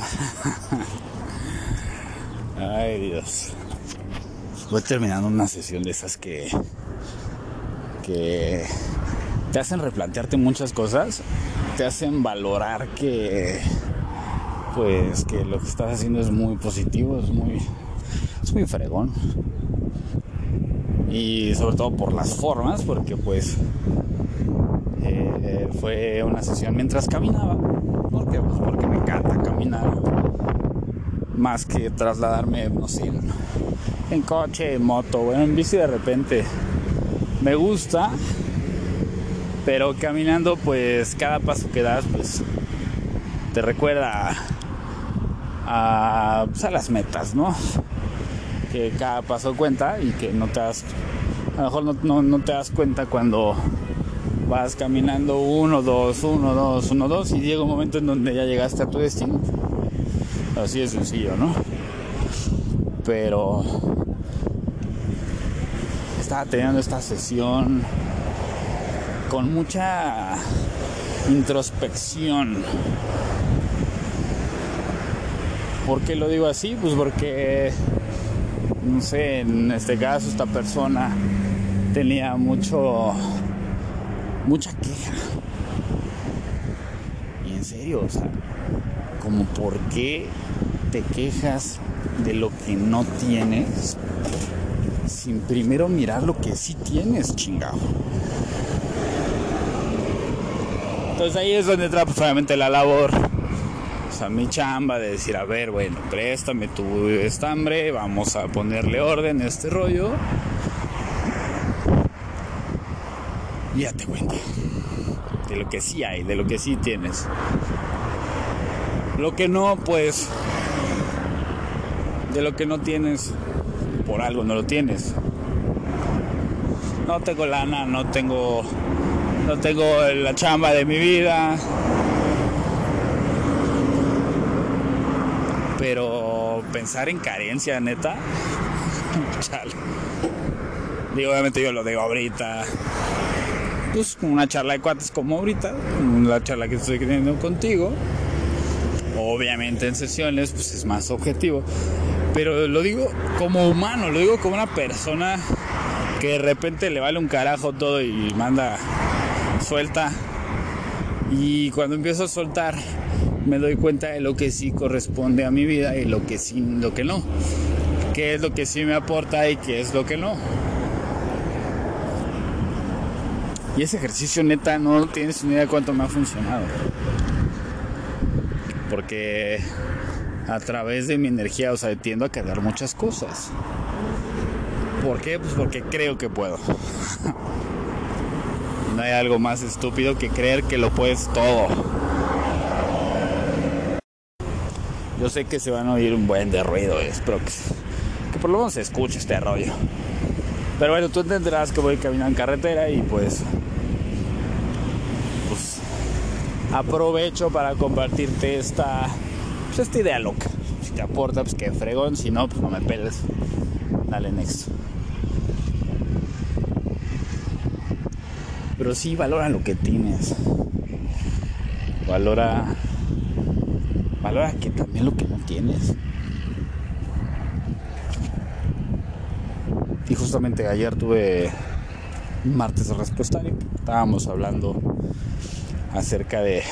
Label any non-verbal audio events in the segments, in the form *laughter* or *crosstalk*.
*laughs* Ay, Dios. Voy terminando una sesión de esas que. que. te hacen replantearte muchas cosas. Te hacen valorar que. pues que lo que estás haciendo es muy positivo, es muy. es muy fregón. Y sobre todo por las formas, porque pues. Fue una sesión mientras caminaba. ¿Por qué? Pues porque me encanta caminar más que trasladarme, no sé, en, en coche, en moto, bueno, en bici de repente. Me gusta, pero caminando, pues cada paso que das, pues te recuerda a, pues, a las metas, ¿no? Que cada paso cuenta y que no te das, a lo mejor no, no, no te das cuenta cuando vas caminando uno, dos, uno, dos, uno, dos y llega un momento en donde ya llegaste a tu destino. Así de sencillo, ¿no? Pero estaba teniendo esta sesión con mucha introspección. ¿Por qué lo digo así? Pues porque, no sé, en este caso esta persona tenía mucho, mucha queja. Y en serio, o sea, como por qué te quejas de lo que no tienes sin primero mirar lo que sí tienes, chingado. Entonces ahí es donde entra pues, obviamente la labor, o sea, mi chamba de decir, a ver, bueno, préstame tu estambre, vamos a ponerle orden a este rollo. Y ya te cuenta de lo que sí hay, de lo que sí tienes. Lo que no, pues, de lo que no tienes, por algo no lo tienes. No tengo lana, no tengo, no tengo la chamba de mi vida. Pero pensar en carencia, neta, *laughs* chale. Digo, obviamente yo lo digo ahorita. Pues una charla de cuates como ahorita, la charla que estoy teniendo contigo. Obviamente en sesiones pues es más objetivo. Pero lo digo como humano, lo digo como una persona que de repente le vale un carajo todo y manda suelta. Y cuando empiezo a soltar me doy cuenta de lo que sí corresponde a mi vida y lo que sí, lo que no. Qué es lo que sí me aporta y qué es lo que no. Y ese ejercicio neta no tienes ni idea de cuánto me ha funcionado. Porque a través de mi energía, o sea, tiendo a cargar muchas cosas. ¿Por qué? Pues porque creo que puedo. *laughs* no hay algo más estúpido que creer que lo puedes todo. Yo sé que se van a oír un buen de ruido, espero que, que por lo menos se escuche este rollo. Pero bueno, tú entenderás que voy caminando en carretera y pues, pues aprovecho para compartirte esta, pues esta idea loca. Si te aporta, pues que fregón, si no, pues no me peles. Dale next. Pero sí, valora lo que tienes. Valora. Valora que también lo que no tienes. Y justamente ayer tuve martes de respuestario. Estábamos hablando acerca de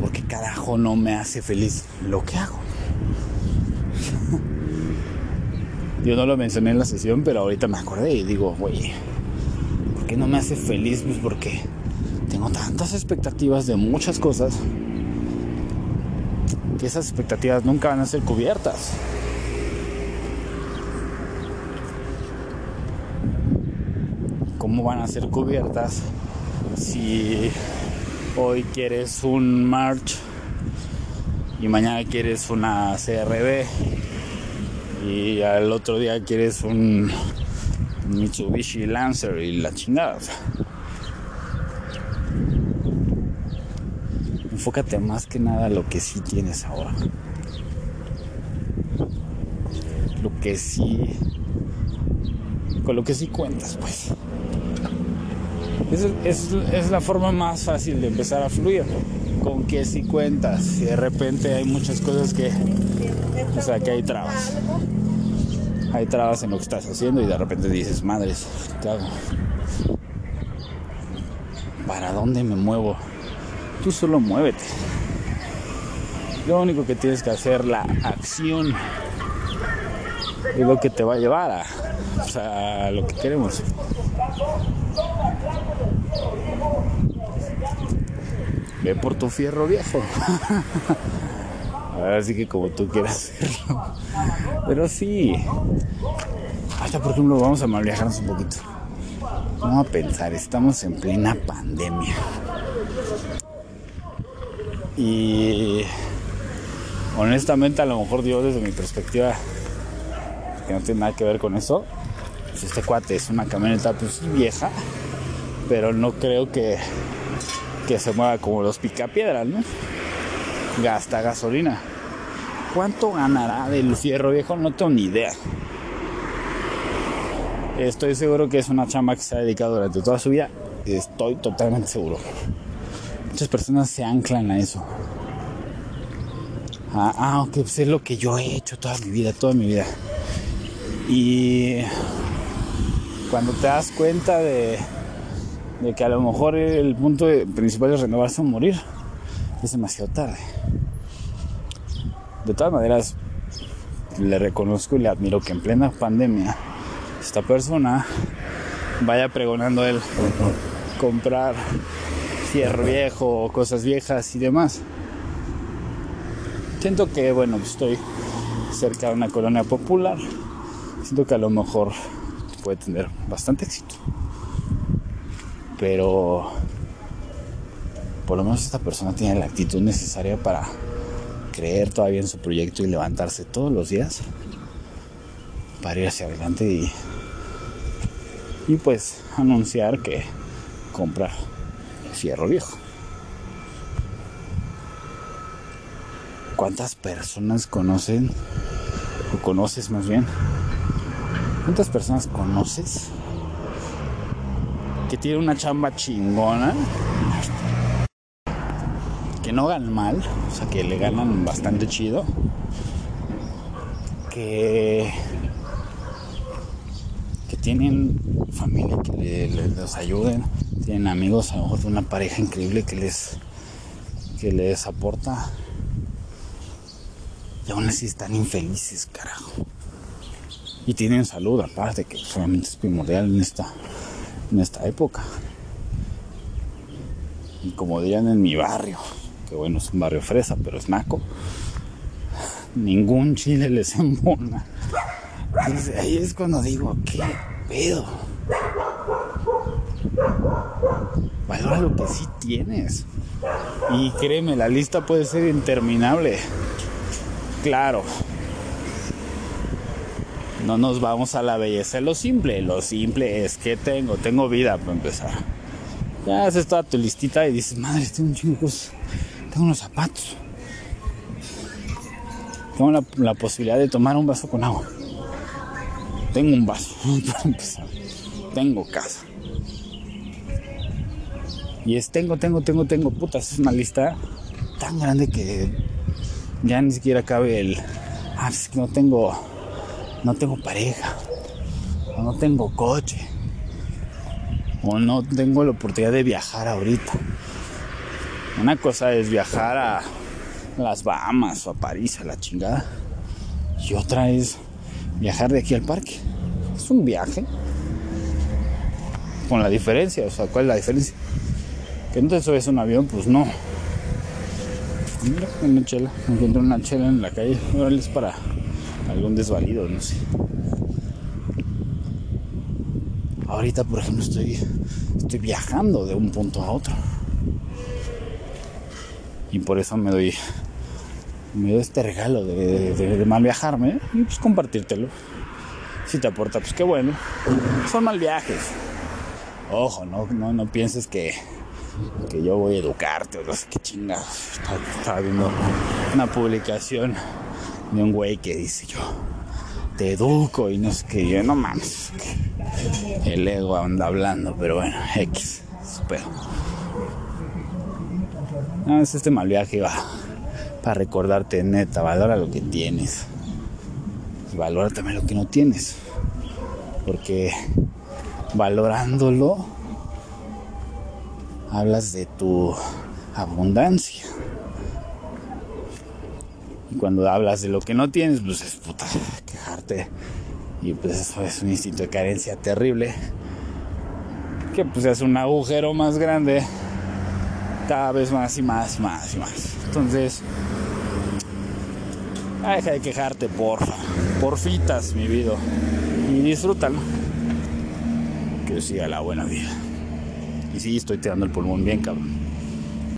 por qué carajo no me hace feliz lo que hago. *laughs* Yo no lo mencioné en la sesión, pero ahorita me acordé y digo, güey, ¿por qué no me hace feliz? Pues porque tengo tantas expectativas de muchas cosas que esas expectativas nunca van a ser cubiertas. ¿Cómo van a ser cubiertas si hoy quieres un March y mañana quieres una CRB y al otro día quieres un Mitsubishi Lancer y la chingada? Enfócate más que nada a lo que sí tienes ahora. Lo que sí. Con lo que sí cuentas, pues. Es, es, la forma más fácil de empezar a fluir. con que si cuentas y de repente hay muchas cosas que, o sea, que hay trabas. Hay trabas en lo que estás haciendo y de repente dices, madres, ¿qué hago? ¿Para dónde me muevo? Tú solo muévete. Lo único que tienes que hacer, la acción, es lo que te va a llevar a, a lo que queremos. Por tu fierro viejo. Así que como tú quieras hacerlo. Pero sí. Hasta por ejemplo vamos a mal viajarnos un poquito. Vamos a pensar, estamos en plena pandemia. Y honestamente a lo mejor yo desde mi perspectiva, que no tiene nada que ver con eso, pues este cuate es una camioneta pues vieja, pero no creo que, que se mueva como los picapiedras, ¿no? Gasta gasolina. ¿Cuánto ganará del fierro viejo? No tengo ni idea. Estoy seguro que es una chamba que se ha dedicado durante toda su vida. Estoy totalmente seguro. Muchas personas se anclan a eso. Ah, ah, pues es lo que yo he hecho toda mi vida, toda mi vida. Y cuando te das cuenta de, de que a lo mejor el punto principal es renovarse o morir, es demasiado tarde. De todas maneras, le reconozco y le admiro que en plena pandemia esta persona vaya pregonando el comprar fierro viejo cosas viejas y demás. Siento que, bueno, estoy cerca de una colonia popular. Siento que a lo mejor puede tener bastante éxito. Pero por lo menos esta persona tiene la actitud necesaria para creer todavía en su proyecto y levantarse todos los días para ir hacia adelante y, y pues anunciar que compra fierro viejo. ¿Cuántas personas conocen, o conoces más bien? ¿Cuántas personas conoces que tienen una chamba chingona que no ganan mal, o sea, que le ganan bastante chido, que, que tienen familia que les ayuden, tienen amigos, a lo mejor una pareja increíble que les, que les aporta. Y aún así están infelices, carajo. Y tienen salud, aparte, que solamente es primordial en esta, en esta época. Y como dirían en mi barrio, que bueno, es un barrio fresa, pero es naco, ningún chile les embona. Ahí es cuando digo, ¿qué pedo? Valora lo que sí tienes. Y créeme, la lista puede ser interminable. Claro. No nos vamos a la belleza lo simple. Lo simple es que tengo, tengo vida para empezar. Ya haces toda tu listita y dices, madre, tengo un chingo tengo unos zapatos. Tengo la, posibilidad de tomar un vaso con agua. Tengo un vaso *laughs* para empezar. Tengo casa. Y es tengo, tengo, tengo, tengo. Putas, es una lista tan grande que ya ni siquiera cabe el. Ah, es que no tengo. No tengo pareja. O no tengo coche. O no tengo la oportunidad de viajar ahorita. Una cosa es viajar a las Bahamas o a París, a la chingada. Y otra es viajar de aquí al parque. Es un viaje. Con la diferencia, o sea, ¿cuál es la diferencia? Que no te subes un avión, pues no. Mira, una chela. Me encontré una chela en la calle. Ahora es para algún desvalido, no sé. Ahorita, por ejemplo, estoy, estoy viajando de un punto a otro. Y por eso me doy me doy este regalo de, mal viajarme y pues compartírtelo. Si te aporta pues qué bueno. Son mal viajes. Ojo no no, no pienses que que yo voy a educarte o no sé qué chingados. Estaba, viendo una publicación de un güey que dice yo te educo y no sé qué yo no mames el ego anda hablando pero bueno X su No, es este mal viaje va para recordarte, neta, valora lo que tienes. Y valora también lo que no tienes. Porque valorándolo, hablas de tu abundancia. Y cuando hablas de lo que no tienes, pues es puta, quejarte. Y pues eso es un instinto de carencia terrible. Que pues es un agujero más grande. Cada vez más y más, más y más. Entonces, deja de quejarte, porfa. Porfitas, mi vida. Y disfrútalo. Que siga la buena vida. Y sí, estoy tirando el pulmón bien, cabrón.